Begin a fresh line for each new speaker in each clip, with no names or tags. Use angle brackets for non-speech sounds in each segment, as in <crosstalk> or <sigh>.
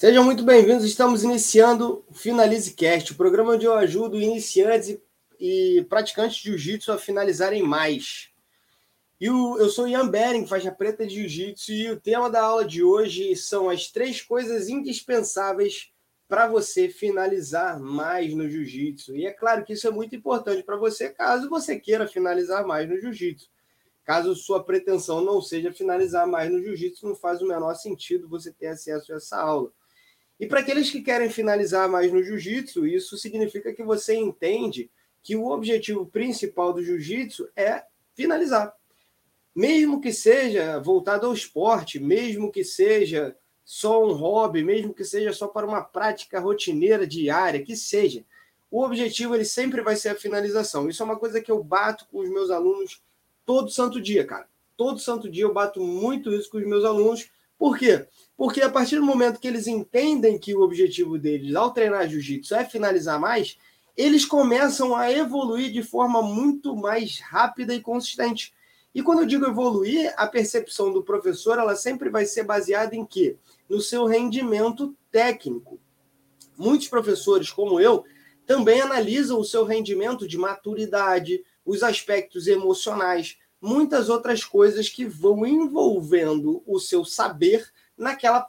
Sejam muito bem-vindos. Estamos iniciando o Finalize Cast, o programa onde eu ajudo iniciantes e praticantes de jiu-jitsu a finalizarem mais. E o, eu sou Ian Bering, faixa preta de jiu-jitsu, e o tema da aula de hoje são as três coisas indispensáveis para você finalizar mais no jiu-jitsu. E é claro que isso é muito importante para você, caso você queira finalizar mais no jiu-jitsu. Caso sua pretensão não seja finalizar mais no jiu-jitsu, não faz o menor sentido você ter acesso a essa aula. E para aqueles que querem finalizar mais no jiu-jitsu, isso significa que você entende que o objetivo principal do jiu-jitsu é finalizar. Mesmo que seja voltado ao esporte, mesmo que seja só um hobby, mesmo que seja só para uma prática rotineira diária, que seja, o objetivo ele sempre vai ser a finalização. Isso é uma coisa que eu bato com os meus alunos todo santo dia, cara. Todo santo dia eu bato muito isso com os meus alunos. Por quê? Porque a partir do momento que eles entendem que o objetivo deles ao treinar jiu-jitsu é finalizar mais, eles começam a evoluir de forma muito mais rápida e consistente. E quando eu digo evoluir, a percepção do professor ela sempre vai ser baseada em quê? No seu rendimento técnico. Muitos professores, como eu, também analisam o seu rendimento de maturidade, os aspectos emocionais, muitas outras coisas que vão envolvendo o seu saber naquela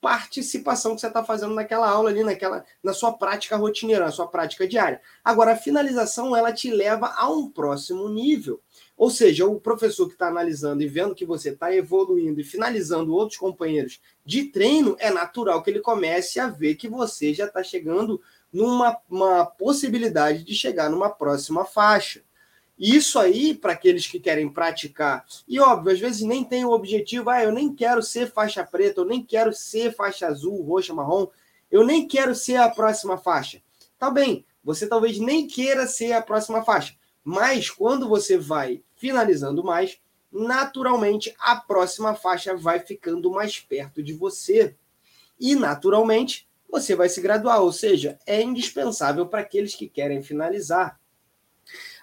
participação que você está fazendo naquela aula ali, naquela, na sua prática rotineira, na sua prática diária. Agora, a finalização ela te leva a um próximo nível. Ou seja, o professor que está analisando e vendo que você está evoluindo e finalizando outros companheiros de treino, é natural que ele comece a ver que você já está chegando numa uma possibilidade de chegar numa próxima faixa. Isso aí, para aqueles que querem praticar, e óbvio, às vezes nem tem o objetivo, ah, eu nem quero ser faixa preta, eu nem quero ser faixa azul, roxa, marrom, eu nem quero ser a próxima faixa. Tá bem, você talvez nem queira ser a próxima faixa, mas quando você vai finalizando mais, naturalmente a próxima faixa vai ficando mais perto de você. E naturalmente você vai se graduar, ou seja, é indispensável para aqueles que querem finalizar.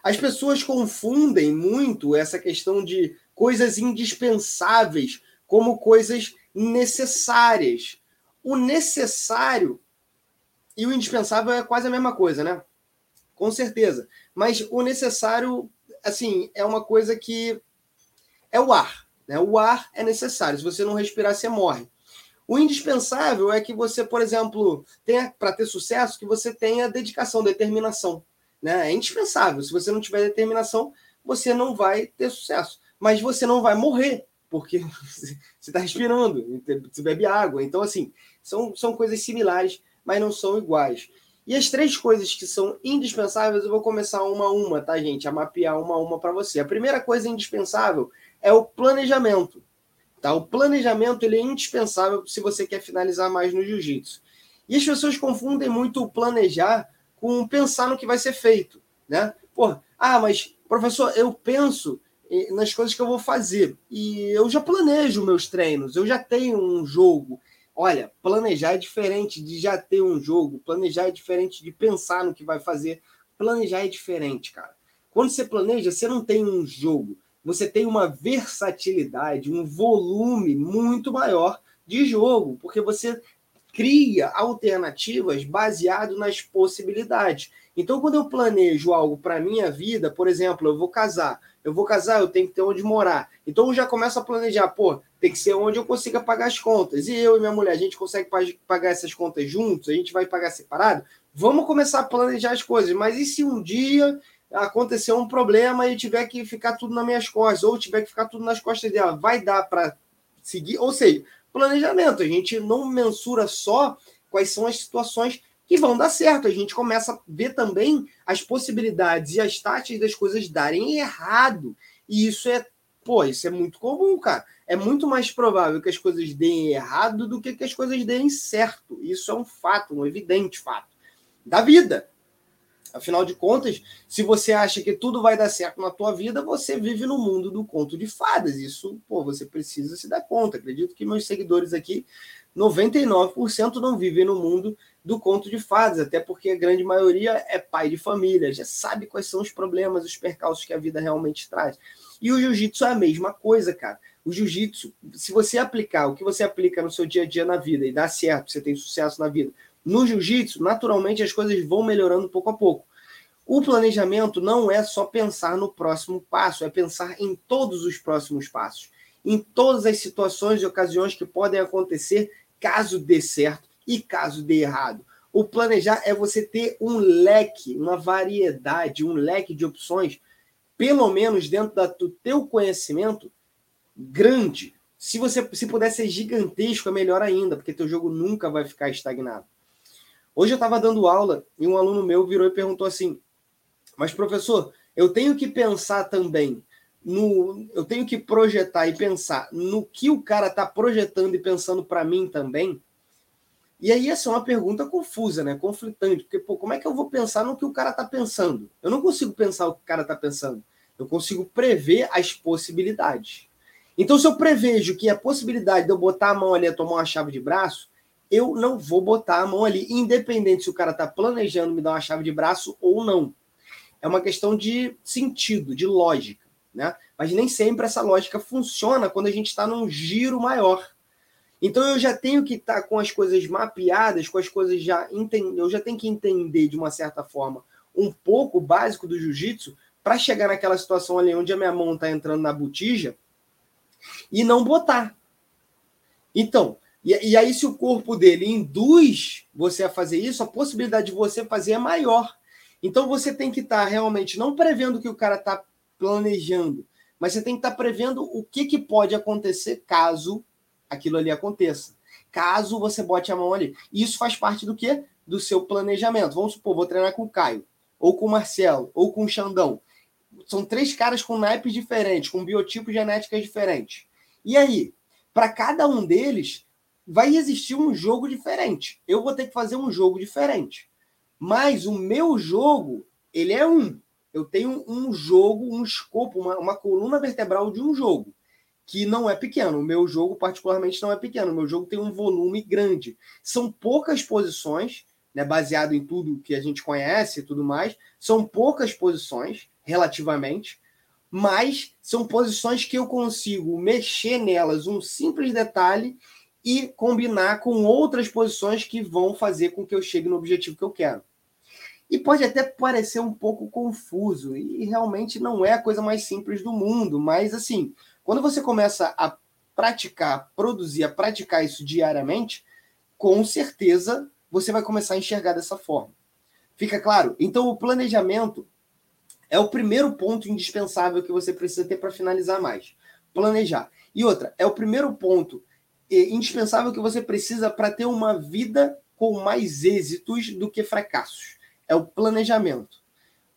As pessoas confundem muito essa questão de coisas indispensáveis como coisas necessárias. O necessário e o indispensável é quase a mesma coisa, né? Com certeza. Mas o necessário, assim, é uma coisa que é o ar. Né? O ar é necessário. Se você não respirar, você morre. O indispensável é que você, por exemplo, tenha para ter sucesso, que você tenha dedicação, determinação. Né? É indispensável. Se você não tiver determinação, você não vai ter sucesso. Mas você não vai morrer, porque <laughs> você está respirando, você bebe água. Então, assim, são, são coisas similares, mas não são iguais. E as três coisas que são indispensáveis, eu vou começar uma a uma, tá, gente? A mapear uma a uma para você. A primeira coisa indispensável é o planejamento. Tá? O planejamento ele é indispensável se você quer finalizar mais no jiu-jitsu. E as pessoas confundem muito o planejar com pensar no que vai ser feito, né? Pô, ah, mas professor, eu penso nas coisas que eu vou fazer e eu já planejo meus treinos, eu já tenho um jogo. Olha, planejar é diferente de já ter um jogo, planejar é diferente de pensar no que vai fazer. Planejar é diferente, cara. Quando você planeja, você não tem um jogo, você tem uma versatilidade, um volume muito maior de jogo, porque você cria alternativas baseado nas possibilidades. Então, quando eu planejo algo para minha vida, por exemplo, eu vou casar, eu vou casar, eu tenho que ter onde morar. Então, eu já começo a planejar, pô, tem que ser onde eu consiga pagar as contas. E eu e minha mulher, a gente consegue pagar essas contas juntos? A gente vai pagar separado? Vamos começar a planejar as coisas. Mas e se um dia acontecer um problema e tiver que ficar tudo nas minhas costas, ou tiver que ficar tudo nas costas dela? Vai dar para seguir? Ou seja, planejamento. A gente não mensura só quais são as situações que vão dar certo. A gente começa a ver também as possibilidades e as taxas das coisas darem errado. E isso é, pô, isso é muito comum, cara. É muito mais provável que as coisas deem errado do que que as coisas deem certo. Isso é um fato, um evidente fato da vida. Afinal de contas, se você acha que tudo vai dar certo na tua vida, você vive no mundo do conto de fadas. Isso, pô, você precisa se dar conta. Acredito que meus seguidores aqui, 99% não vivem no mundo do conto de fadas, até porque a grande maioria é pai de família, já sabe quais são os problemas, os percalços que a vida realmente traz. E o jiu-jitsu é a mesma coisa, cara. O jiu-jitsu, se você aplicar o que você aplica no seu dia a dia na vida e dá certo, você tem sucesso na vida, no jiu-jitsu, naturalmente as coisas vão melhorando pouco a pouco. O planejamento não é só pensar no próximo passo, é pensar em todos os próximos passos, em todas as situações e ocasiões que podem acontecer caso dê certo e caso dê errado. O planejar é você ter um leque, uma variedade, um leque de opções, pelo menos dentro do teu conhecimento, grande. Se você se puder ser gigantesco, é melhor ainda, porque teu jogo nunca vai ficar estagnado. Hoje eu estava dando aula e um aluno meu virou e perguntou assim: Mas professor, eu tenho que pensar também no, eu tenho que projetar e pensar no que o cara está projetando e pensando para mim também. E aí essa é uma pergunta confusa, né? Conflitante, porque pô, como é que eu vou pensar no que o cara está pensando? Eu não consigo pensar o que o cara está pensando. Eu consigo prever as possibilidades. Então, se eu prevejo que a possibilidade de eu botar a mão ali e tomar uma chave de braço, eu não vou botar a mão ali, independente se o cara está planejando me dar uma chave de braço ou não. É uma questão de sentido, de lógica, né? Mas nem sempre essa lógica funciona quando a gente está num giro maior. Então eu já tenho que estar tá com as coisas mapeadas, com as coisas já entendidas, eu já tenho que entender de uma certa forma um pouco básico do jiu-jitsu para chegar naquela situação ali onde a minha mão está entrando na botija e não botar. Então, e, e, aí se o corpo dele induz você a fazer isso, a possibilidade de você fazer é maior. Então você tem que estar tá realmente não prevendo o que o cara está planejando, mas você tem que estar tá prevendo o que, que pode acontecer caso aquilo ali aconteça. Caso você bote a mão ali. Isso faz parte do quê? Do seu planejamento. Vamos supor, vou treinar com o Caio, ou com o Marcelo, ou com o Xandão são três caras com naipes diferentes, com biotipos genéticos diferentes. E aí, para cada um deles, vai existir um jogo diferente. Eu vou ter que fazer um jogo diferente. Mas o meu jogo, ele é um. Eu tenho um jogo, um escopo, uma, uma coluna vertebral de um jogo, que não é pequeno. O meu jogo, particularmente, não é pequeno. O meu jogo tem um volume grande. São poucas posições, né, baseado em tudo que a gente conhece e tudo mais. São poucas posições relativamente, mas são posições que eu consigo mexer nelas um simples detalhe e combinar com outras posições que vão fazer com que eu chegue no objetivo que eu quero. E pode até parecer um pouco confuso, e realmente não é a coisa mais simples do mundo, mas assim, quando você começa a praticar, produzir, a praticar isso diariamente, com certeza você vai começar a enxergar dessa forma. Fica claro? Então, o planejamento é o primeiro ponto indispensável que você precisa ter para finalizar mais. Planejar. E outra, é o primeiro ponto indispensável que você precisa para ter uma vida com mais êxitos do que fracassos. É o planejamento.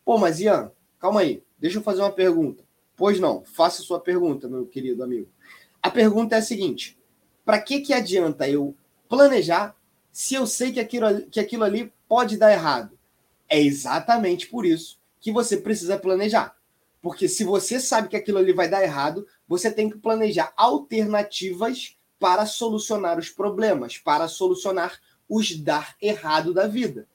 Pô, mas Ian, calma aí. Deixa eu fazer uma pergunta. Pois não, faça sua pergunta, meu querido amigo. A pergunta é a seguinte: para que, que adianta eu planejar se eu sei que aquilo, que aquilo ali pode dar errado? É exatamente por isso que você precisa planejar. Porque se você sabe que aquilo ali vai dar errado, você tem que planejar alternativas para solucionar os problemas, para solucionar os dar errado da vida.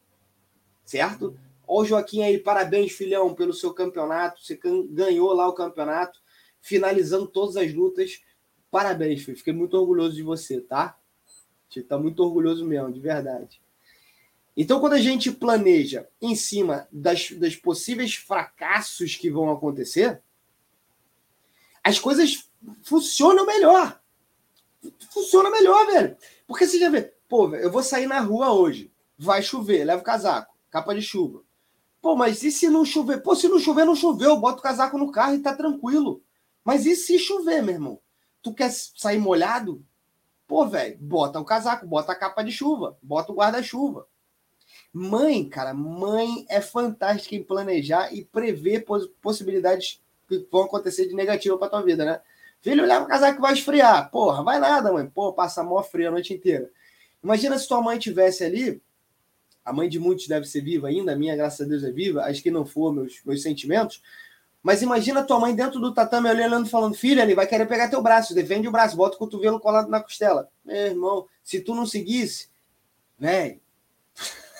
Certo? Ô Joaquim aí, parabéns, filhão, pelo seu campeonato. Você ganhou lá o campeonato, finalizando todas as lutas. Parabéns, filho. Fiquei muito orgulhoso de você, tá? Você tá muito orgulhoso mesmo, de verdade. Então, quando a gente planeja em cima das, das possíveis fracassos que vão acontecer, as coisas funcionam melhor. Funciona melhor, velho. Porque você já vê, pô, eu vou sair na rua hoje, vai chover, leva o casaco, capa de chuva. Pô, mas e se não chover? Pô, se não chover, não choveu, bota o casaco no carro e tá tranquilo. Mas e se chover, meu irmão? Tu quer sair molhado? Pô, velho, bota o casaco, bota a capa de chuva, bota o guarda-chuva. Mãe, cara, mãe é fantástica em planejar e prever poss possibilidades que vão acontecer de negativo para tua vida, né? Filho, leva o casaco que vai esfriar. Porra, vai nada, mãe. Pô, passa mó frio a noite inteira. Imagina se tua mãe tivesse ali, a mãe de muitos deve ser viva ainda, a minha, graças a Deus, é viva, as que não for, meus, meus sentimentos. Mas imagina tua mãe dentro do tatame olhando falando, filha, ele vai querer pegar teu braço, defende o braço, bota o cotovelo colado na costela. Meu irmão, se tu não seguisse, velho,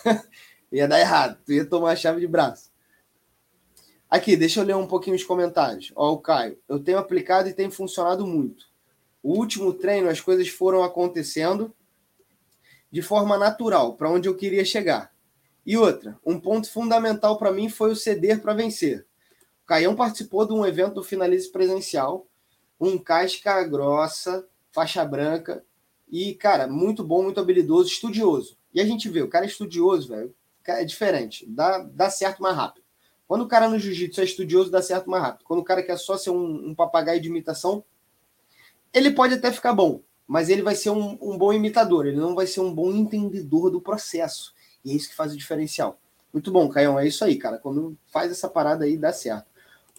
<laughs> ia dar errado. Tu ia tomar a chave de braço. Aqui, deixa eu ler um pouquinho os comentários. Ó, o Caio. Eu tenho aplicado e tem funcionado muito. O último treino, as coisas foram acontecendo de forma natural, para onde eu queria chegar. E outra, um ponto fundamental para mim foi o ceder para vencer. O Caião participou de um evento do Finalize Presencial, um casca grossa, faixa branca, e, cara, muito bom, muito habilidoso, estudioso. E a gente vê, o cara é estudioso, velho, é diferente, dá, dá certo mais rápido. Quando o cara no jiu-jitsu é estudioso, dá certo mais rápido. Quando o cara quer só ser um, um papagaio de imitação, ele pode até ficar bom, mas ele vai ser um, um, bom imitador, ele não vai ser um bom entendedor do processo. E é isso que faz o diferencial. Muito bom, Caião, é isso aí, cara. Quando faz essa parada aí, dá certo.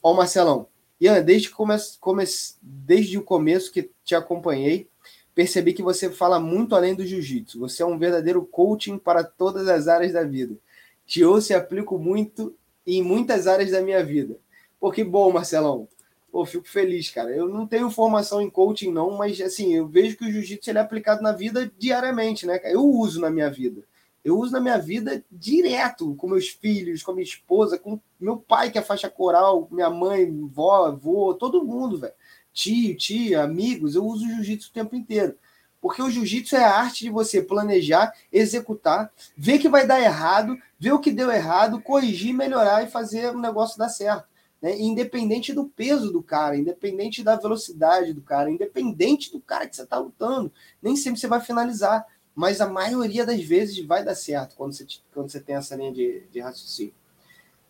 Ó, Marcelão. Ian, desde, come, come, desde o começo que te acompanhei, percebi que você fala muito além do jiu-jitsu. Você é um verdadeiro coaching para todas as áreas da vida. Te ouço e aplico muito em muitas áreas da minha vida. Pô, que bom, Marcelão. Pô, fico feliz, cara. Eu não tenho formação em coaching, não, mas assim, eu vejo que o jiu-jitsu é aplicado na vida diariamente, né? Eu uso na minha vida. Eu uso na minha vida direto, com meus filhos, com minha esposa, com meu pai, que é faixa coral, minha mãe, vó, avô, todo mundo, velho. Tio, tia, amigos, eu uso jiu-jitsu o tempo inteiro. Porque o jiu-jitsu é a arte de você planejar, executar, ver que vai dar errado, ver o que deu errado, corrigir, melhorar e fazer o negócio dar certo né? independente do peso do cara, independente da velocidade do cara, independente do cara que você está lutando. Nem sempre você vai finalizar, mas a maioria das vezes vai dar certo quando você, quando você tem essa linha de, de raciocínio.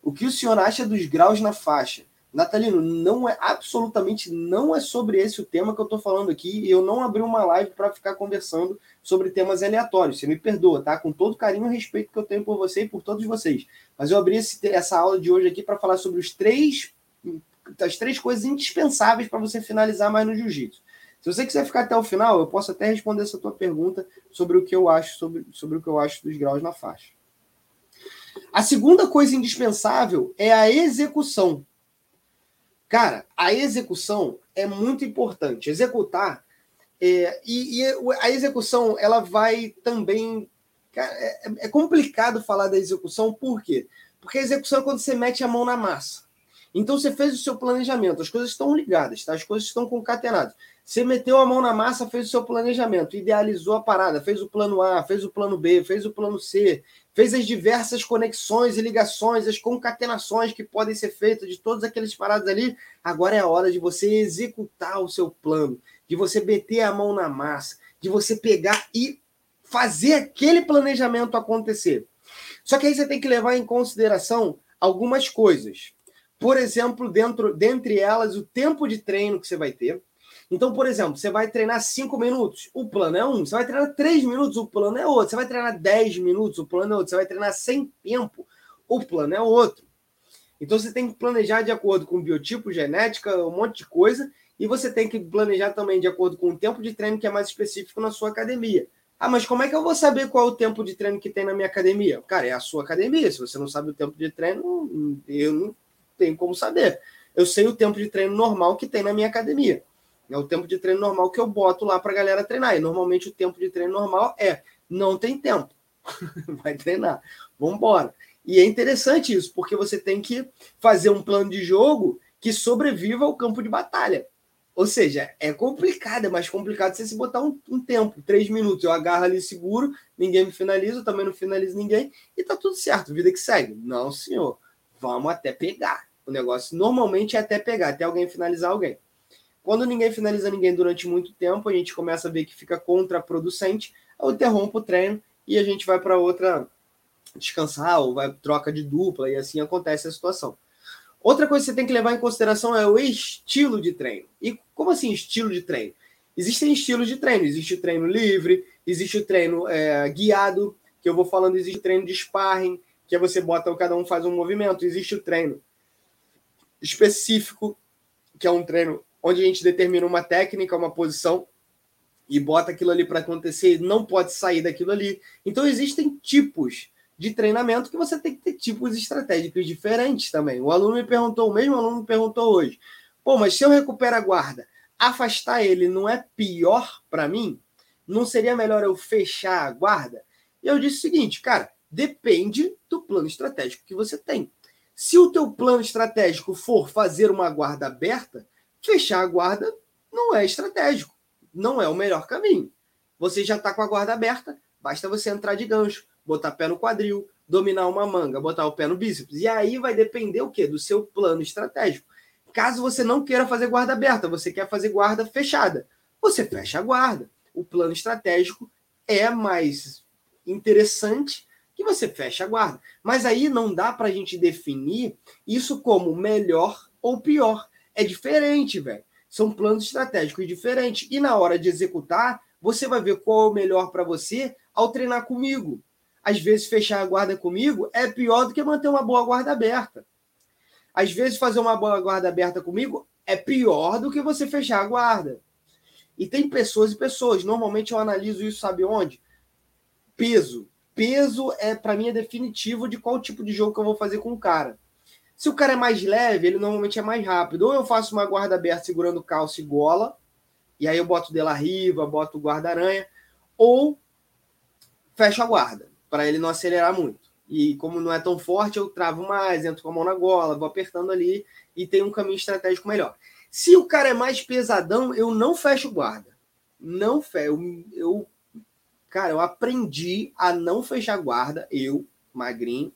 O que o senhor acha dos graus na faixa? Natalino, não é absolutamente não é sobre esse o tema que eu estou falando aqui. Eu não abri uma live para ficar conversando sobre temas aleatórios. Você me perdoa, tá? Com todo carinho e respeito que eu tenho por você e por todos vocês. Mas eu abri esse, essa aula de hoje aqui para falar sobre os três as três coisas indispensáveis para você finalizar mais no jiu-jitsu. Se você quiser ficar até o final, eu posso até responder essa tua pergunta sobre o que eu acho sobre, sobre o que eu acho dos graus na faixa. A segunda coisa indispensável é a execução. Cara, a execução é muito importante. Executar é, e, e, a execução ela vai também. Cara, é, é, complicado falar da execução, por quê? Porque a execução é quando você mete a mão na massa. Então você fez o seu planejamento, as coisas estão ligadas, tá? as coisas estão concatenadas. Você meteu a mão na massa, fez o seu planejamento, idealizou a parada, fez o plano A, fez o plano B, fez o plano C, fez as diversas conexões e ligações, as concatenações que podem ser feitas de todas aquelas paradas ali. Agora é a hora de você executar o seu plano, de você meter a mão na massa, de você pegar e fazer aquele planejamento acontecer. Só que aí você tem que levar em consideração algumas coisas. Por exemplo, dentro dentre elas, o tempo de treino que você vai ter então, por exemplo, você vai treinar 5 minutos, o plano é um. Você vai treinar 3 minutos, o plano é outro. Você vai treinar 10 minutos, o plano é outro. Você vai treinar sem tempo, o plano é outro. Então, você tem que planejar de acordo com biotipo, genética, um monte de coisa. E você tem que planejar também de acordo com o tempo de treino que é mais específico na sua academia. Ah, mas como é que eu vou saber qual é o tempo de treino que tem na minha academia? Cara, é a sua academia. Se você não sabe o tempo de treino, eu não tenho como saber. Eu sei o tempo de treino normal que tem na minha academia. É o tempo de treino normal que eu boto lá para a galera treinar. E normalmente o tempo de treino normal é não tem tempo. <laughs> Vai treinar. Vamos embora. E é interessante isso, porque você tem que fazer um plano de jogo que sobreviva ao campo de batalha. Ou seja, é complicado, é mais complicado você se botar um, um, tempo, três minutos. Eu agarro ali seguro, ninguém me finaliza, eu também não finalizo ninguém, e tá tudo certo, vida que segue. Não, senhor. Vamos até pegar. O negócio normalmente é até pegar, até alguém finalizar alguém. Quando ninguém finaliza ninguém durante muito tempo, a gente começa a ver que fica contraproducente, eu interrompo o treino e a gente vai para outra descansar ou vai troca de dupla e assim acontece a situação. Outra coisa que você tem que levar em consideração é o estilo de treino. E como assim estilo de treino? Existem estilos de treino. Existe o treino livre, existe o treino é, guiado, que eu vou falando, existe o treino de sparring, que é você bota, cada um faz um movimento. Existe o treino específico, que é um treino onde a gente determina uma técnica, uma posição e bota aquilo ali para acontecer, não pode sair daquilo ali. Então existem tipos de treinamento que você tem que ter tipos estratégicos diferentes também. O aluno me perguntou, o mesmo aluno me perguntou hoje: "Pô, mas se eu recupero a guarda, afastar ele não é pior para mim? Não seria melhor eu fechar a guarda?" E eu disse o seguinte, cara, depende do plano estratégico que você tem. Se o teu plano estratégico for fazer uma guarda aberta, fechar a guarda não é estratégico. não é o melhor caminho. Você já está com a guarda aberta, basta você entrar de gancho, botar pé no quadril, dominar uma manga, botar o pé no bíceps. E aí vai depender o quê? Do seu plano estratégico. Caso você não queira fazer guarda aberta, você quer fazer guarda fechada, você fecha a guarda. O plano estratégico é mais interessante que você fecha a guarda. Mas aí não dá para a gente definir isso como melhor ou pior. É diferente, velho. São planos estratégicos diferentes. E na hora de executar, você vai ver qual é o melhor para você ao treinar comigo. Às vezes, fechar a guarda comigo é pior do que manter uma boa guarda aberta. Às vezes, fazer uma boa guarda aberta comigo é pior do que você fechar a guarda. E tem pessoas e pessoas. Normalmente eu analiso isso, sabe onde? Peso. Peso é, para mim, é definitivo de qual tipo de jogo que eu vou fazer com o cara. Se o cara é mais leve, ele normalmente é mais rápido. Ou eu faço uma guarda aberta segurando calça e gola, e aí eu boto Dela Riva, boto guarda-aranha, ou fecho a guarda, para ele não acelerar muito. E como não é tão forte, eu travo mais, entro com a mão na gola, vou apertando ali e tem um caminho estratégico melhor. Se o cara é mais pesadão, eu não fecho guarda. Não fecho. Eu, eu, cara, eu aprendi a não fechar guarda, eu, magrinho.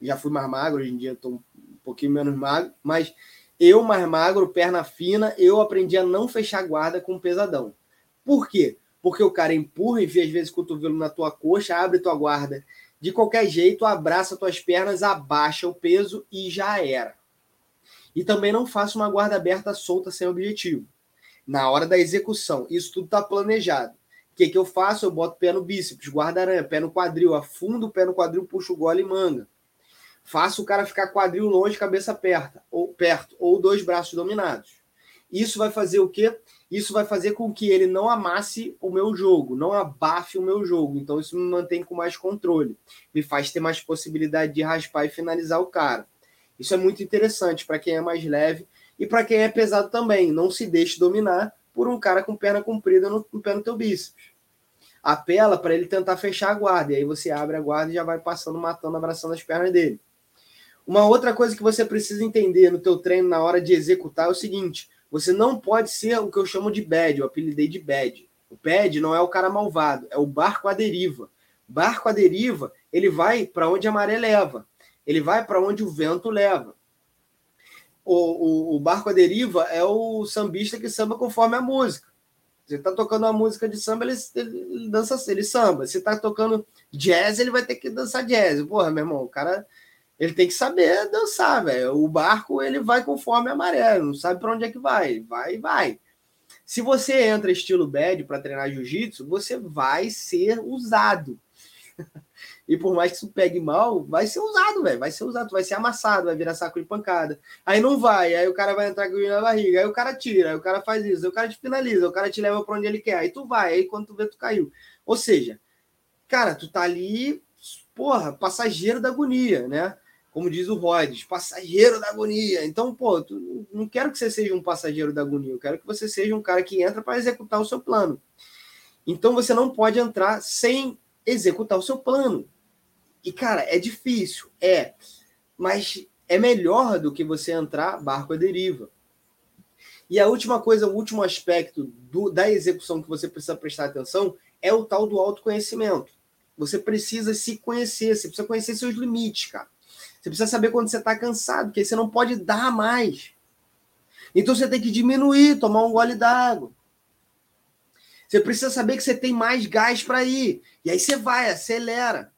Já fui mais magro, hoje em dia estou um pouquinho menos magro, mas eu, mais magro, perna fina, eu aprendi a não fechar guarda com pesadão. Por quê? Porque o cara empurra, enfia às vezes o cotovelo na tua coxa, abre tua guarda de qualquer jeito, abraça tuas pernas, abaixa o peso e já era. E também não faça uma guarda aberta solta sem objetivo. Na hora da execução, isso tudo está planejado. O que, que eu faço? Eu boto pé no bíceps, guarda-aranha, pé no quadril, afundo o pé no quadril, puxo o gole e manga. Faço o cara ficar quadril longe, cabeça perto, ou perto, ou dois braços dominados. Isso vai fazer o quê? Isso vai fazer com que ele não amasse o meu jogo, não abafe o meu jogo. Então, isso me mantém com mais controle. Me faz ter mais possibilidade de raspar e finalizar o cara. Isso é muito interessante para quem é mais leve e para quem é pesado também. Não se deixe dominar por um cara com perna comprida no, no pé no teu bíceps. Apela para ele tentar fechar a guarda. E aí você abre a guarda e já vai passando, matando, abraçando as pernas dele. Uma outra coisa que você precisa entender no teu treino na hora de executar é o seguinte: você não pode ser o que eu chamo de bad, eu apelidei de bad. O bad não é o cara malvado, é o barco à deriva. Barco à deriva, ele vai para onde a maré leva. Ele vai para onde o vento leva. O, o, o, barco à deriva é o sambista que samba conforme a música. Você está tocando uma música de samba, ele, ele, dança, ele samba. Você está tocando jazz, ele vai ter que dançar jazz. Porra, meu irmão, o cara ele tem que saber dançar, velho. O barco ele vai conforme a maré, não sabe para onde é que vai, vai vai. Se você entra estilo bad para treinar jiu-jitsu, você vai ser usado. <laughs> e por mais que isso pegue mal, vai ser usado, velho. Vai ser usado, vai ser amassado, vai virar saco de pancada. Aí não vai, aí o cara vai entrar com o na barriga, aí o cara tira, aí o cara faz isso, aí o cara te finaliza, o cara te leva para onde ele quer, aí tu vai, aí quando tu vê, tu caiu. Ou seja, cara, tu tá ali, porra, passageiro da agonia, né? Como diz o Rhodes, passageiro da agonia. Então, pô, tu, não quero que você seja um passageiro da agonia, eu quero que você seja um cara que entra para executar o seu plano. Então, você não pode entrar sem executar o seu plano. E, cara, é difícil, é, mas é melhor do que você entrar barco à deriva. E a última coisa, o último aspecto do, da execução que você precisa prestar atenção é o tal do autoconhecimento. Você precisa se conhecer, você precisa conhecer seus limites, cara. Você precisa saber quando você está cansado, porque você não pode dar mais. Então você tem que diminuir, tomar um gole d'água. Você precisa saber que você tem mais gás para ir. E aí você vai, acelera.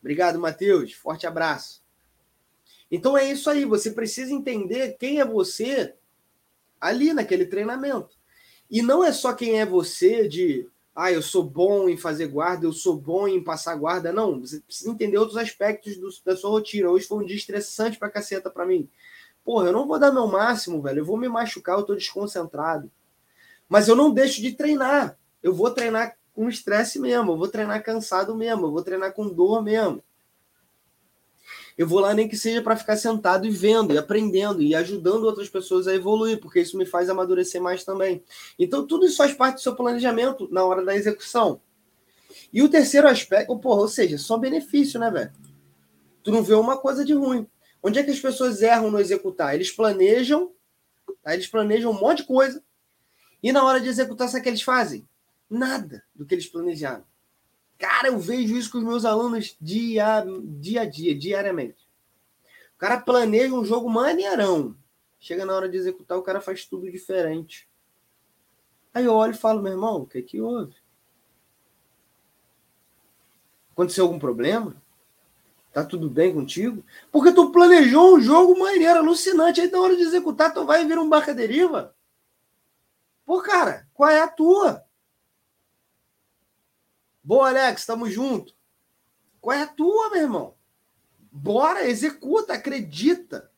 Obrigado, Matheus. Forte abraço. Então é isso aí. Você precisa entender quem é você ali naquele treinamento. E não é só quem é você de ah, eu sou bom em fazer guarda, eu sou bom em passar guarda. Não, você precisa entender outros aspectos do, da sua rotina. Hoje foi um dia estressante pra caceta pra mim. Porra, eu não vou dar meu máximo, velho. Eu vou me machucar, eu tô desconcentrado. Mas eu não deixo de treinar. Eu vou treinar com estresse mesmo, eu vou treinar cansado mesmo, eu vou treinar com dor mesmo. Eu vou lá nem que seja para ficar sentado e vendo, e aprendendo, e ajudando outras pessoas a evoluir, porque isso me faz amadurecer mais também. Então, tudo isso faz parte do seu planejamento na hora da execução. E o terceiro aspecto, porra, ou seja, só benefício, né, velho? Tu não vê uma coisa de ruim. Onde é que as pessoas erram no executar? Eles planejam, tá? eles planejam um monte de coisa, E na hora de executar, sabe o que eles fazem? Nada do que eles planejaram. Cara, eu vejo isso com os meus alunos dia, dia a dia, diariamente. O cara planeja um jogo maneirão. Chega na hora de executar, o cara faz tudo diferente. Aí eu olho e falo, meu irmão, o que é que houve? Aconteceu algum problema? Tá tudo bem contigo? Porque tu planejou um jogo maneiro, alucinante. Aí na hora de executar, tu vai vir um barca deriva. Pô, cara, qual é a tua? Boa, Alex, tamo junto. Qual é a tua, meu irmão? Bora, executa, acredita.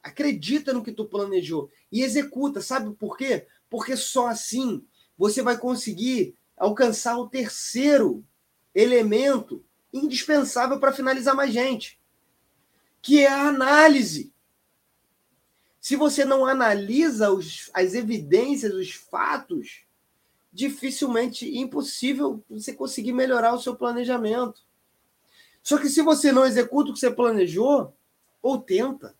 Acredita no que tu planejou e executa. Sabe por quê? Porque só assim você vai conseguir alcançar o terceiro elemento indispensável para finalizar mais gente, que é a análise. Se você não analisa os, as evidências, os fatos, dificilmente impossível você conseguir melhorar o seu planejamento. Só que se você não executa o que você planejou, ou tenta,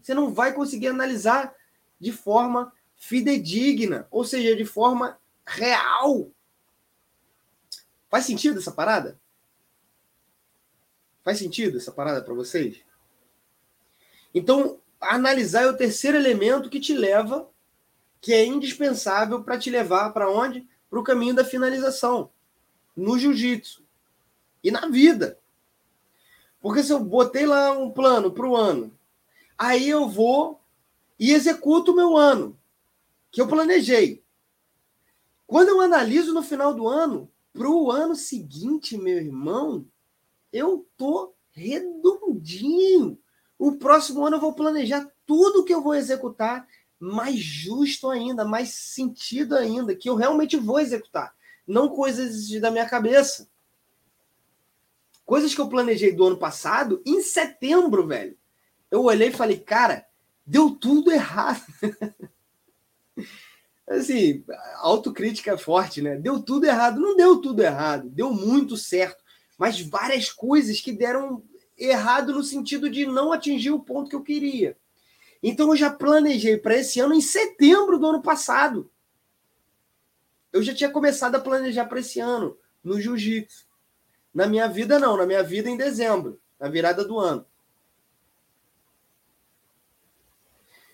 você não vai conseguir analisar de forma fidedigna, ou seja, de forma real. Faz sentido essa parada? Faz sentido essa parada para vocês? Então, analisar é o terceiro elemento que te leva que é indispensável para te levar para onde? Para o caminho da finalização, no jiu-jitsu e na vida. Porque se eu botei lá um plano para o ano, aí eu vou e executo o meu ano, que eu planejei. Quando eu analiso no final do ano, para o ano seguinte, meu irmão, eu tô redondinho. O próximo ano eu vou planejar tudo que eu vou executar mais justo ainda, mais sentido ainda, que eu realmente vou executar, não coisas da minha cabeça. Coisas que eu planejei do ano passado, em setembro, velho. Eu olhei e falei, cara, deu tudo errado. <laughs> assim, autocrítica é forte, né? Deu tudo errado. Não deu tudo errado, deu muito certo. Mas várias coisas que deram errado no sentido de não atingir o ponto que eu queria. Então eu já planejei para esse ano em setembro do ano passado. Eu já tinha começado a planejar para esse ano no jiu-jitsu. Na minha vida não, na minha vida em dezembro, na virada do ano.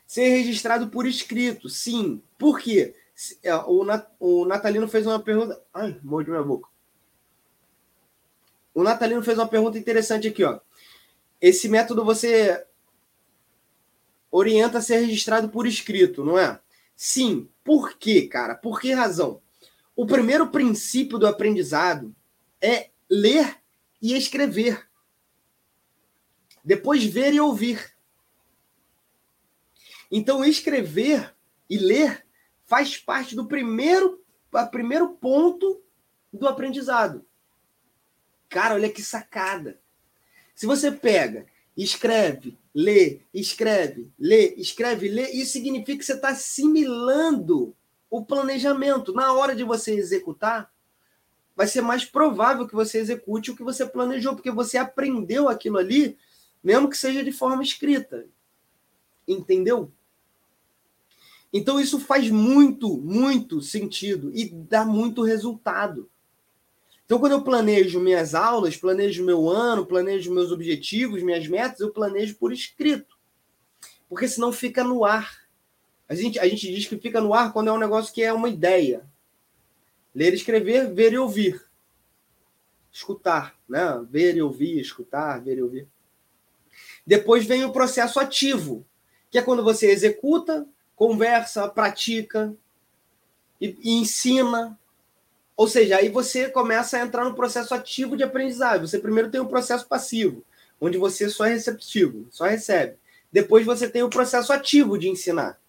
Ser registrado por escrito, sim. Por quê? É, o Natalino fez uma pergunta. Ai, mordi minha boca. O Natalino fez uma pergunta interessante aqui, ó. Esse método você orienta a ser registrado por escrito, não é? Sim. Por quê, cara? Por que razão? O primeiro princípio do aprendizado é ler e escrever. Depois ver e ouvir. Então, escrever e ler faz parte do primeiro, primeiro ponto do aprendizado. Cara, olha que sacada. Se você pega escreve, lê, escreve, lê, escreve, lê. Isso significa que você está assimilando o planejamento. Na hora de você executar, vai ser mais provável que você execute o que você planejou, porque você aprendeu aquilo ali, mesmo que seja de forma escrita. Entendeu? Então isso faz muito, muito sentido e dá muito resultado. Então, quando eu planejo minhas aulas, planejo meu ano, planejo meus objetivos, minhas metas, eu planejo por escrito. Porque senão fica no ar. A gente, a gente diz que fica no ar quando é um negócio que é uma ideia. Ler, escrever, ver e ouvir. Escutar, né? Ver e ouvir, escutar, ver e ouvir. Depois vem o processo ativo, que é quando você executa, conversa, pratica e, e ensina, ou seja, aí você começa a entrar no processo ativo de aprendizagem. Você primeiro tem o um processo passivo, onde você só é receptivo, só recebe. Depois você tem o processo ativo de ensinar,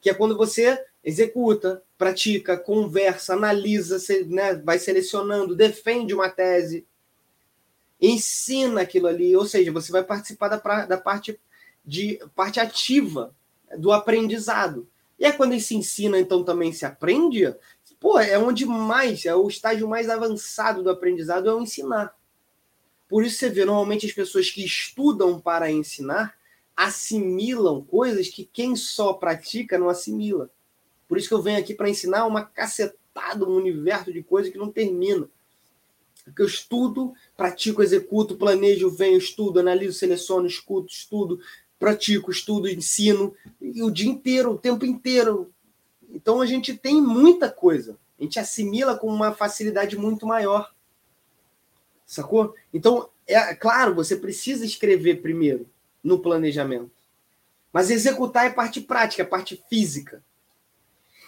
que é quando você executa, pratica, conversa, analisa, né, vai selecionando, defende uma tese, ensina aquilo ali, ou seja, você vai participar da, da parte de parte ativa do aprendizado. E é quando se ensina, então também se aprende, Pô, é onde mais, é o estágio mais avançado do aprendizado é o ensinar. Por isso você vê, normalmente as pessoas que estudam para ensinar assimilam coisas que quem só pratica não assimila. Por isso que eu venho aqui para ensinar uma cacetada, um universo de coisas que não termina. Porque eu estudo, pratico, executo, planejo, venho, estudo, analiso, seleciono, escuto, estudo, pratico, estudo, ensino, e o dia inteiro, o tempo inteiro. Então a gente tem muita coisa. A gente assimila com uma facilidade muito maior. Sacou? Então, é claro, você precisa escrever primeiro no planejamento. Mas executar é parte prática, é parte física.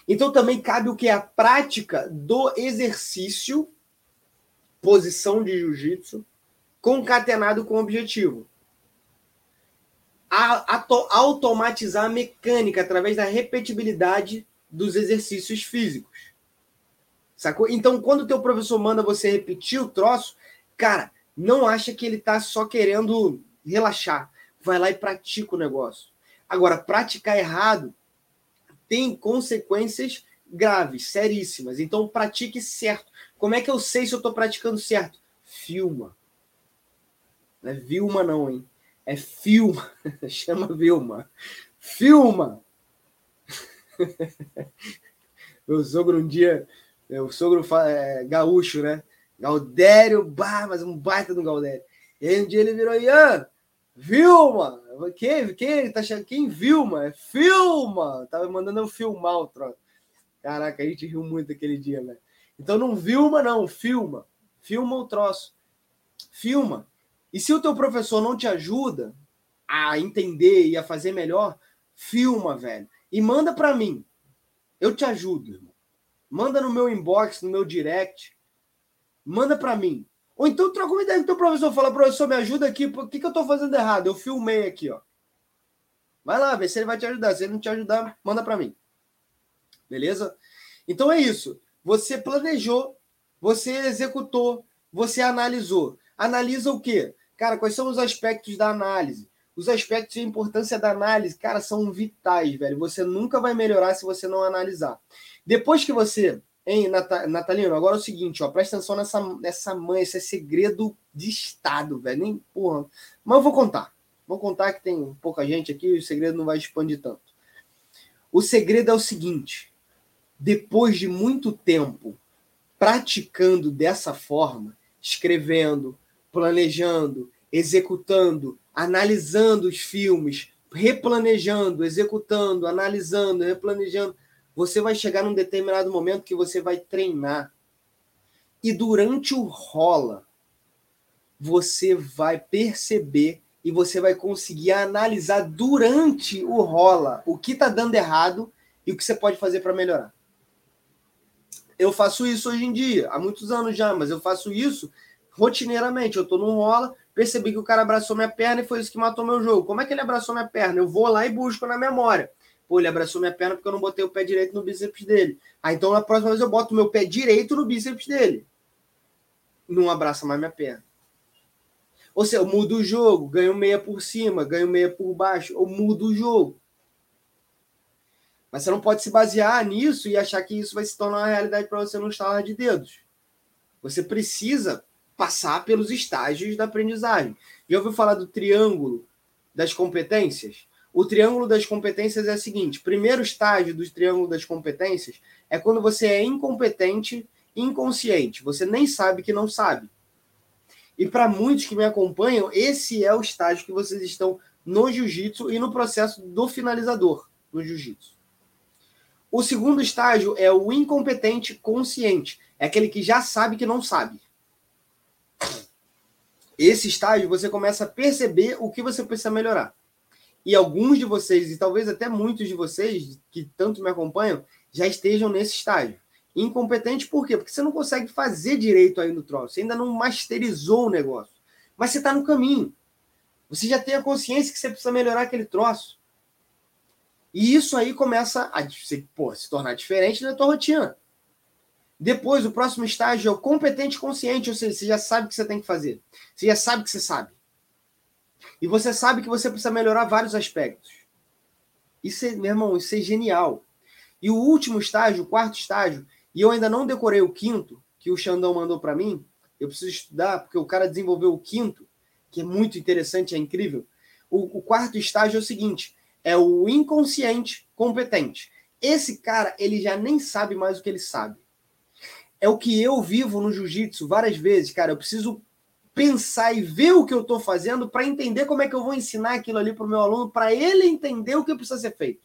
Então também cabe o que é a prática do exercício, posição de jiu-jitsu, concatenado com o objetivo. A, a, automatizar a mecânica através da repetibilidade dos exercícios físicos. Sacou? Então, quando o teu professor manda você repetir o troço, cara, não acha que ele está só querendo relaxar. Vai lá e pratica o negócio. Agora, praticar errado tem consequências graves, seríssimas. Então, pratique certo. Como é que eu sei se eu estou praticando certo? Filma. Não é Vilma, não, hein? É filma. <laughs> Chama Vilma. Filma! <laughs> Meu sogro um dia, meu sogro é, gaúcho, né? Galdério, bah, mas um baita do Galdério. E aí um dia ele virou, Ian, Vilma! Quem, quem tá? Quem Vilma? É filma! Tava mandando eu filmar o troço. Caraca, a gente riu muito aquele dia, velho. Então não Vilma, não, filma. Filma o troço. Filma. E se o teu professor não te ajuda a entender e a fazer melhor, filma, velho. E manda para mim. Eu te ajudo, irmão. Manda no meu inbox, no meu direct manda para mim. Ou então troca uma ideia com o professor, fala, professor, me ajuda aqui, o que, que eu estou fazendo errado? Eu filmei aqui, ó. Vai lá, vê se ele vai te ajudar. Se ele não te ajudar, manda para mim. Beleza? Então é isso. Você planejou, você executou, você analisou. Analisa o quê? Cara, quais são os aspectos da análise? Os aspectos de importância da análise, cara, são vitais, velho. Você nunca vai melhorar se você não analisar. Depois que você Hein, Natalino, agora é o seguinte, ó, presta atenção nessa, nessa mãe, esse é segredo de Estado, velho. Nem, porra. Mas eu vou contar. Vou contar que tem pouca gente aqui e o segredo não vai expandir tanto. O segredo é o seguinte: depois de muito tempo praticando dessa forma, escrevendo, planejando, executando, analisando os filmes, replanejando, executando, analisando, replanejando você vai chegar num determinado momento que você vai treinar. E durante o rola, você vai perceber e você vai conseguir analisar durante o rola o que está dando errado e o que você pode fazer para melhorar. Eu faço isso hoje em dia, há muitos anos já, mas eu faço isso rotineiramente. Eu estou num rola, percebi que o cara abraçou minha perna e foi isso que matou meu jogo. Como é que ele abraçou minha perna? Eu vou lá e busco na memória. Pô, ele abraçou minha perna porque eu não botei o pé direito no bíceps dele. Ah, então na próxima vez eu boto meu pé direito no bíceps dele. Não abraça mais minha perna. Ou seja, eu mudo o jogo, ganho meia por cima, ganho meia por baixo, eu mudo o jogo. Mas você não pode se basear nisso e achar que isso vai se tornar uma realidade para você no estalar de dedos. Você precisa passar pelos estágios da aprendizagem. Já ouviu falar do triângulo das competências? O triângulo das competências é o seguinte: primeiro estágio do triângulo das competências é quando você é incompetente, inconsciente, você nem sabe que não sabe. E para muitos que me acompanham, esse é o estágio que vocês estão no jiu-jitsu e no processo do finalizador no jiu-jitsu. O segundo estágio é o incompetente consciente, é aquele que já sabe que não sabe. Esse estágio você começa a perceber o que você precisa melhorar. E alguns de vocês, e talvez até muitos de vocês que tanto me acompanham, já estejam nesse estágio. Incompetente por quê? Porque você não consegue fazer direito aí no troço. Você ainda não masterizou o negócio. Mas você está no caminho. Você já tem a consciência que você precisa melhorar aquele troço. E isso aí começa a pô, se tornar diferente da tua rotina. Depois, o próximo estágio é o competente consciente, ou seja, você já sabe o que você tem que fazer. Você já sabe o que você sabe. E você sabe que você precisa melhorar vários aspectos. Isso é, meu irmão, isso é genial. E o último estágio, o quarto estágio, e eu ainda não decorei o quinto, que o Xandão mandou para mim, eu preciso estudar, porque o cara desenvolveu o quinto, que é muito interessante, é incrível. O, o quarto estágio é o seguinte: é o inconsciente competente. Esse cara, ele já nem sabe mais o que ele sabe. É o que eu vivo no jiu-jitsu várias vezes, cara. Eu preciso pensar e ver o que eu estou fazendo para entender como é que eu vou ensinar aquilo ali para o meu aluno, para ele entender o que precisa ser feito.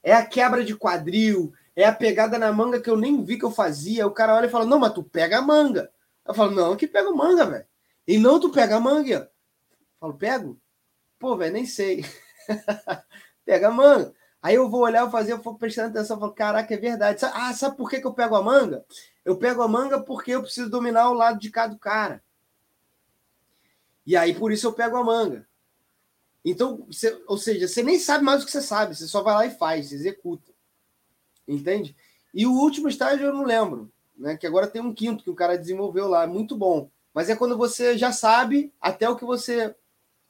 É a quebra de quadril, é a pegada na manga que eu nem vi que eu fazia. O cara olha e fala: Não, mas tu pega a manga. Eu falo: Não, que pega a manga, velho. E não, tu pega a manga. Eu falo: Pego? Pô, velho, nem sei. <laughs> pega a manga. Aí eu vou olhar, eu fazer, eu vou prestando atenção, eu falo, caraca, é verdade. Ah, sabe por que, que eu pego a manga? Eu pego a manga porque eu preciso dominar o lado de cá do cara. E aí, por isso, eu pego a manga. Então, você, ou seja, você nem sabe mais o que você sabe, você só vai lá e faz, executa. Entende? E o último estágio eu não lembro, né? Que agora tem um quinto que o cara desenvolveu lá, muito bom. Mas é quando você já sabe até o que você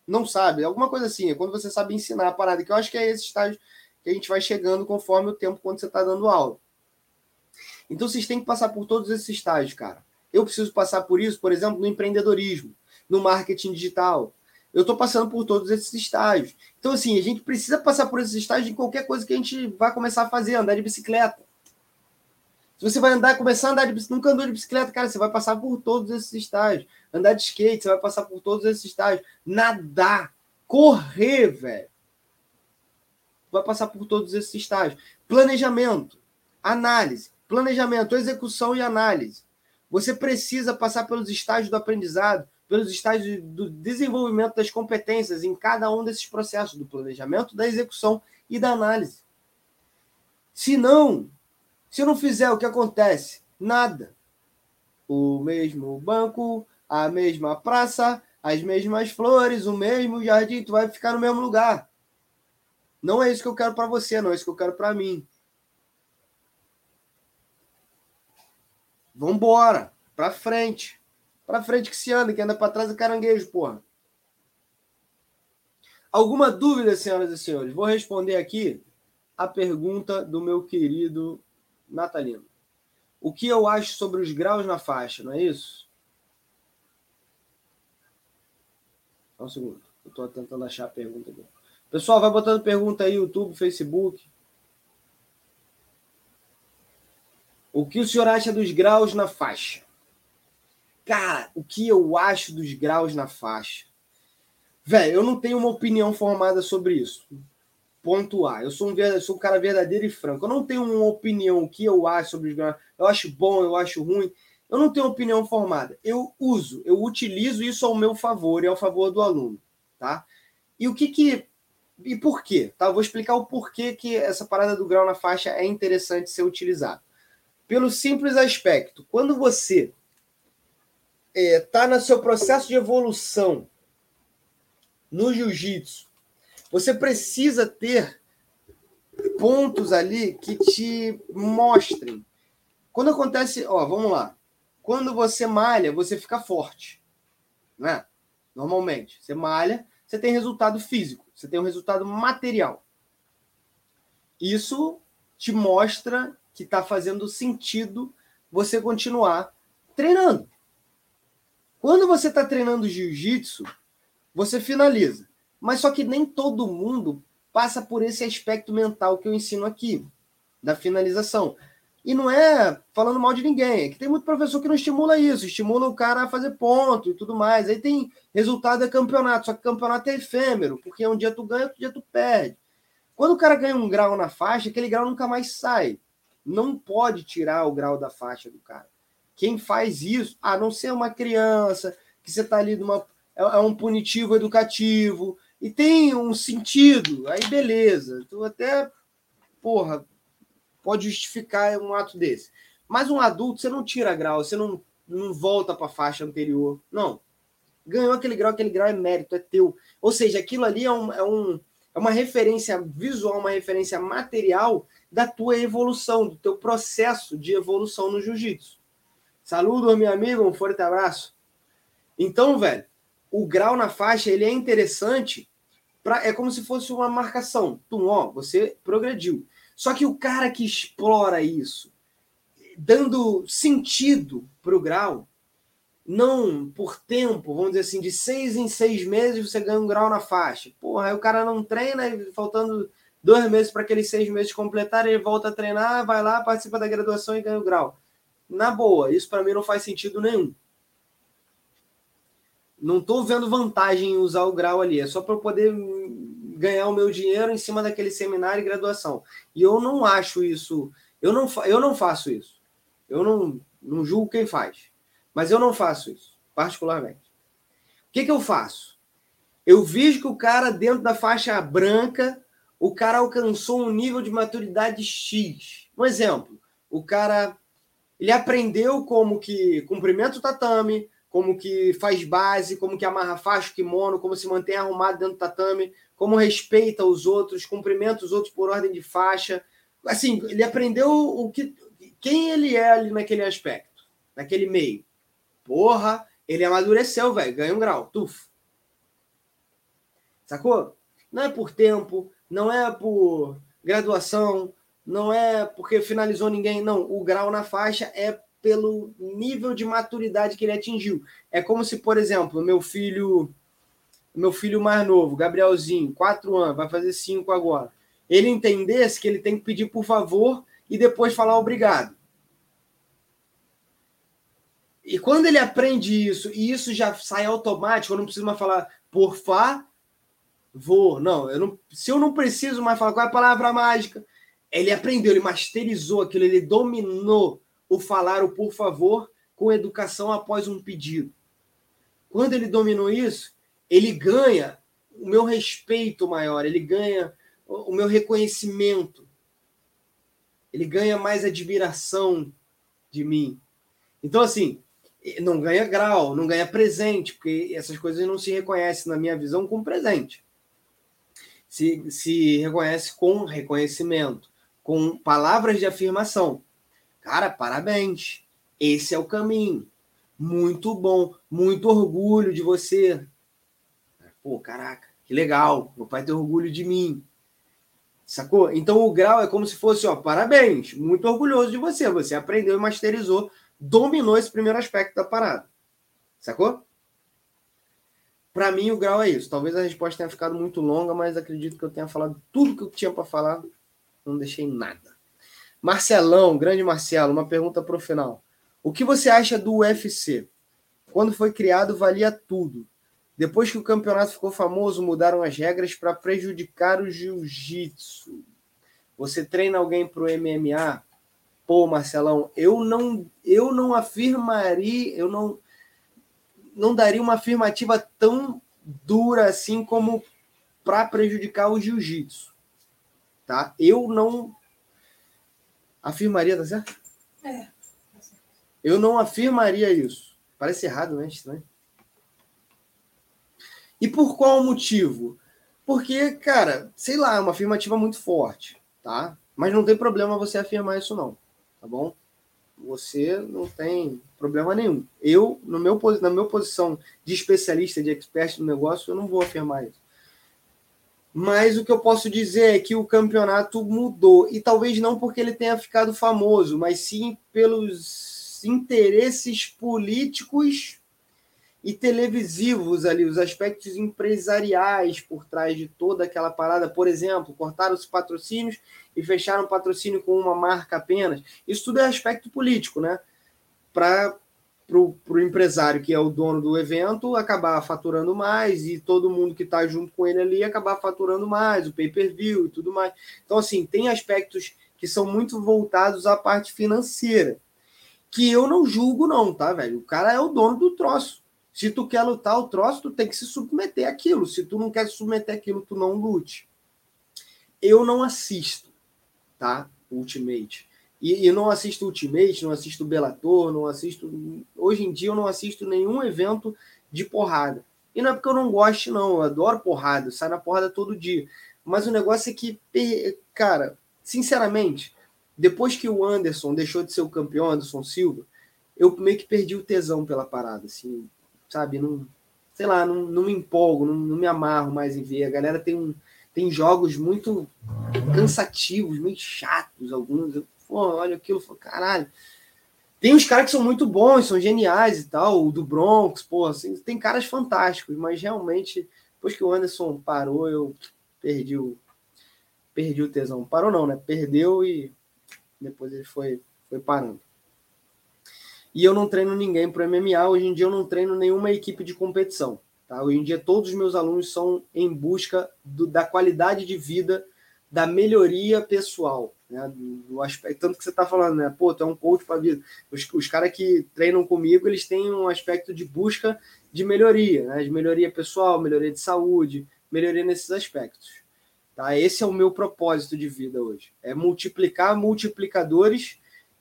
não sabe, alguma coisa assim, é quando você sabe ensinar a parada, que eu acho que é esse estágio que a gente vai chegando conforme o tempo quando você está dando aula. Então vocês têm que passar por todos esses estágios, cara. Eu preciso passar por isso, por exemplo, no empreendedorismo, no marketing digital. Eu estou passando por todos esses estágios. Então, assim, a gente precisa passar por esses estágios em qualquer coisa que a gente vai começar a fazer, andar de bicicleta. Se você vai andar, começar a andar de bicicleta, nunca andou de bicicleta, cara, você vai passar por todos esses estágios. Andar de skate, você vai passar por todos esses estágios. Nadar, correr, velho vai passar por todos esses estágios. Planejamento, análise, planejamento, execução e análise. Você precisa passar pelos estágios do aprendizado, pelos estágios do desenvolvimento das competências em cada um desses processos, do planejamento, da execução e da análise. Se não, se não fizer o que acontece? Nada. O mesmo banco, a mesma praça, as mesmas flores, o mesmo jardim, tu vai ficar no mesmo lugar. Não é isso que eu quero para você, não é isso que eu quero para mim. Vambora, para frente. Para frente que se anda, que anda para trás é caranguejo, porra. Alguma dúvida, senhoras e senhores? Vou responder aqui a pergunta do meu querido Natalino. O que eu acho sobre os graus na faixa, não é isso? Só um segundo. Eu estou tentando achar a pergunta aqui. Pessoal, vai botando pergunta aí, YouTube, Facebook. O que o senhor acha dos graus na faixa? Cara, o que eu acho dos graus na faixa? Velho, eu não tenho uma opinião formada sobre isso. Ponto A. Eu sou um, sou um cara verdadeiro e franco. Eu não tenho uma opinião o que eu acho sobre os graus. Eu acho bom, eu acho ruim. Eu não tenho opinião formada. Eu uso, eu utilizo isso ao meu favor e ao favor do aluno, tá? E o que que e por quê? Tá? vou explicar o porquê que essa parada do grau na faixa é interessante ser utilizada. Pelo simples aspecto, quando você está é, tá no seu processo de evolução no jiu-jitsu, você precisa ter pontos ali que te mostrem. Quando acontece, ó, vamos lá. Quando você malha, você fica forte, né? Normalmente, você malha, você tem resultado físico. Você tem um resultado material. Isso te mostra que está fazendo sentido você continuar treinando. Quando você está treinando jiu-jitsu, você finaliza. Mas só que nem todo mundo passa por esse aspecto mental que eu ensino aqui, da finalização. E não é falando mal de ninguém, é que tem muito professor que não estimula isso, estimula o cara a fazer ponto e tudo mais. Aí tem resultado é campeonato, só que campeonato é efêmero, porque um dia tu ganha, outro dia tu perde. Quando o cara ganha um grau na faixa, aquele grau nunca mais sai. Não pode tirar o grau da faixa do cara. Quem faz isso, a não ser uma criança, que você tá ali numa. É, é um punitivo educativo, e tem um sentido, aí beleza. Tu até, porra, pode justificar um ato desse. Mas um adulto, você não tira grau, você não, não volta para a faixa anterior. Não. Ganhou aquele grau, aquele grau é mérito, é teu. Ou seja, aquilo ali é, um, é, um, é uma referência visual, uma referência material da tua evolução, do teu processo de evolução no jiu-jitsu. Saludo, meu amigo, um forte abraço. Então, velho, o grau na faixa ele é interessante, pra, é como se fosse uma marcação. Tu, ó, você progrediu. Só que o cara que explora isso, dando sentido para o grau, não por tempo, vamos dizer assim, de seis em seis meses você ganha um grau na faixa. Porra, aí o cara não treina, faltando dois meses para aqueles seis meses completarem, ele volta a treinar, vai lá, participa da graduação e ganha o grau. Na boa, isso para mim não faz sentido nenhum. Não estou vendo vantagem em usar o grau ali, é só para eu poder ganhar o meu dinheiro em cima daquele seminário e graduação. E eu não acho isso, eu não, eu não faço isso. Eu não, não julgo quem faz, mas eu não faço isso, particularmente. O que, que eu faço? Eu vejo que o cara, dentro da faixa branca, o cara alcançou um nível de maturidade X. Um exemplo, o cara ele aprendeu como que cumprimenta o tatame, como que faz base, como que amarra faixa, kimono, como se mantém arrumado dentro do tatame, como respeita os outros, cumprimenta os outros por ordem de faixa. Assim, ele aprendeu o que quem ele é ali naquele aspecto, naquele meio. Porra, ele amadureceu, velho, ganha um grau, tuf. Sacou? Não é por tempo, não é por graduação, não é porque finalizou ninguém, não. O grau na faixa é pelo nível de maturidade que ele atingiu. É como se, por exemplo, meu filho, meu filho mais novo, Gabrielzinho, quatro anos, vai fazer cinco agora. Ele entendesse que ele tem que pedir por favor e depois falar obrigado. E quando ele aprende isso, e isso já sai automático, eu não preciso mais falar por favor, não, eu não, se eu não preciso mais falar qual é a palavra mágica, ele aprendeu, ele masterizou aquilo, ele dominou o falar o por favor com educação após um pedido. Quando ele dominou isso, ele ganha o meu respeito maior, ele ganha o meu reconhecimento, ele ganha mais admiração de mim. Então, assim, não ganha grau, não ganha presente, porque essas coisas não se reconhecem, na minha visão, com presente. Se, se reconhece com reconhecimento, com palavras de afirmação. Cara, parabéns. Esse é o caminho. Muito bom. Muito orgulho de você. Pô, caraca, que legal. Meu pai tem orgulho de mim. Sacou? Então o grau é como se fosse, ó, parabéns. Muito orgulhoso de você. Você aprendeu e masterizou, dominou esse primeiro aspecto da parada. Sacou? Para mim, o grau é isso. Talvez a resposta tenha ficado muito longa, mas acredito que eu tenha falado tudo que eu tinha para falar. Não deixei nada. Marcelão, grande Marcelo, uma pergunta para o final. O que você acha do UFC? Quando foi criado, valia tudo. Depois que o campeonato ficou famoso, mudaram as regras para prejudicar o jiu-jitsu. Você treina alguém para o MMA? Pô, Marcelão, eu não, eu não afirmaria, eu não, não daria uma afirmativa tão dura assim como para prejudicar o jiu-jitsu. Tá? Eu não Afirmaria, tá certo? É. Eu não afirmaria isso. Parece errado, né? Estranho. E por qual motivo? Porque, cara, sei lá, é uma afirmativa muito forte, tá? Mas não tem problema você afirmar isso, não, tá bom? Você não tem problema nenhum. Eu, no meu, na minha posição de especialista, de expert no negócio, eu não vou afirmar isso. Mas o que eu posso dizer é que o campeonato mudou. E talvez não porque ele tenha ficado famoso, mas sim pelos interesses políticos e televisivos ali, os aspectos empresariais por trás de toda aquela parada. Por exemplo, cortaram os patrocínios e fecharam o patrocínio com uma marca apenas. Isso tudo é aspecto político, né? Para para o empresário que é o dono do evento acabar faturando mais e todo mundo que está junto com ele ali acabar faturando mais, o pay-per-view e tudo mais. Então, assim, tem aspectos que são muito voltados à parte financeira, que eu não julgo não, tá, velho? O cara é o dono do troço. Se tu quer lutar o troço, tu tem que se submeter àquilo. Se tu não quer se submeter àquilo, tu não lute. Eu não assisto, tá? Ultimate. E, e, não assisto Ultimate, não assisto Bellator, não assisto. Hoje em dia eu não assisto nenhum evento de porrada. E não é porque eu não gosto, não. Eu adoro porrada, eu saio na porrada todo dia. Mas o negócio é que, cara, sinceramente, depois que o Anderson deixou de ser o campeão, Anderson Silva, eu meio que perdi o tesão pela parada, assim, sabe? Não, sei lá, não, não me empolgo, não, não me amarro mais em ver. A galera tem, tem jogos muito cansativos, meio chatos, alguns. Eu pô, olha aquilo, caralho. Tem uns caras que são muito bons, são geniais e tal, o do Bronx, pô, assim, tem caras fantásticos, mas realmente, depois que o Anderson parou, eu perdi o, perdi o tesão. Parou não, né? Perdeu e depois ele foi, foi parando. E eu não treino ninguém para MMA. Hoje em dia eu não treino nenhuma equipe de competição. Tá? Hoje em dia todos os meus alunos são em busca do, da qualidade de vida, da melhoria pessoal. Né? Do aspecto, tanto que você está falando, né? Pô, tu é um coach para vida. Os, os caras que treinam comigo, eles têm um aspecto de busca de melhoria, né? De melhoria pessoal, melhoria de saúde, melhoria nesses aspectos. Tá? Esse é o meu propósito de vida hoje. É multiplicar multiplicadores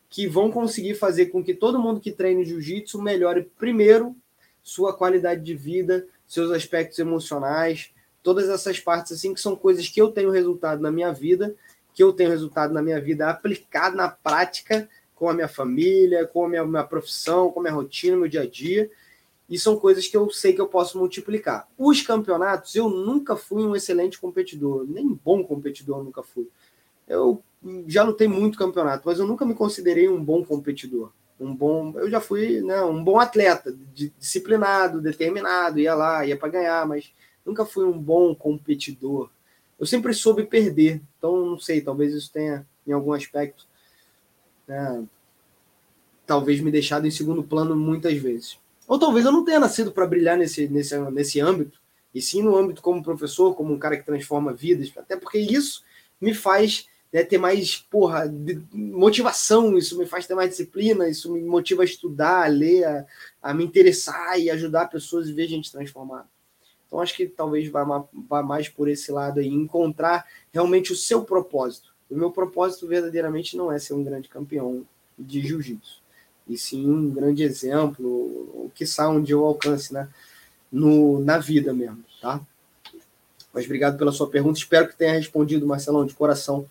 que vão conseguir fazer com que todo mundo que treine jiu-jitsu melhore primeiro sua qualidade de vida, seus aspectos emocionais, todas essas partes assim que são coisas que eu tenho resultado na minha vida, que eu tenho resultado na minha vida aplicado na prática com a minha família, com a minha, minha profissão, com a minha rotina, meu dia a dia. E são coisas que eu sei que eu posso multiplicar. Os campeonatos, eu nunca fui um excelente competidor, nem bom competidor nunca fui. Eu já lutei muito campeonato, mas eu nunca me considerei um bom competidor. Um bom, eu já fui né, um bom atleta, disciplinado, determinado, ia lá, ia para ganhar, mas nunca fui um bom competidor. Eu sempre soube perder, então não sei, talvez isso tenha em algum aspecto, né, talvez me deixado em segundo plano muitas vezes. Ou talvez eu não tenha nascido para brilhar nesse, nesse, nesse âmbito, e sim no âmbito como professor, como um cara que transforma vidas, até porque isso me faz né, ter mais porra, motivação, isso me faz ter mais disciplina, isso me motiva a estudar, a ler, a, a me interessar e ajudar pessoas e ver gente transformada. Então acho que talvez vá, vá mais por esse lado aí, encontrar realmente o seu propósito. O meu propósito verdadeiramente não é ser um grande campeão de jiu-jitsu, e sim um grande exemplo, o que onde eu alcance, né? No, na vida mesmo, tá? Mas obrigado pela sua pergunta. Espero que tenha respondido, Marcelão, de coração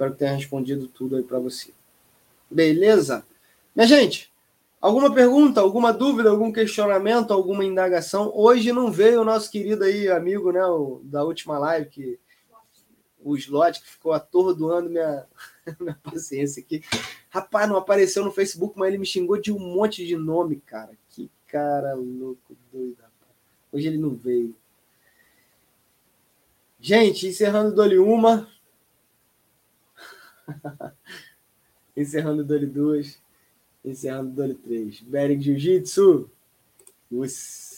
Espero que tenha respondido tudo aí para você. Beleza? Minha gente, alguma pergunta, alguma dúvida, algum questionamento, alguma indagação? Hoje não veio o nosso querido aí, amigo, né, o, da última live, que o slot que ficou atordoando minha, <laughs> minha paciência aqui. Rapaz, não apareceu no Facebook, mas ele me xingou de um monte de nome, cara. Que cara louco, doido. Hoje ele não veio. Gente, encerrando Dole uma. <laughs> encerrando Dole 2, encerrando o Dole 3. Bering Jiu-Jitsu. Us.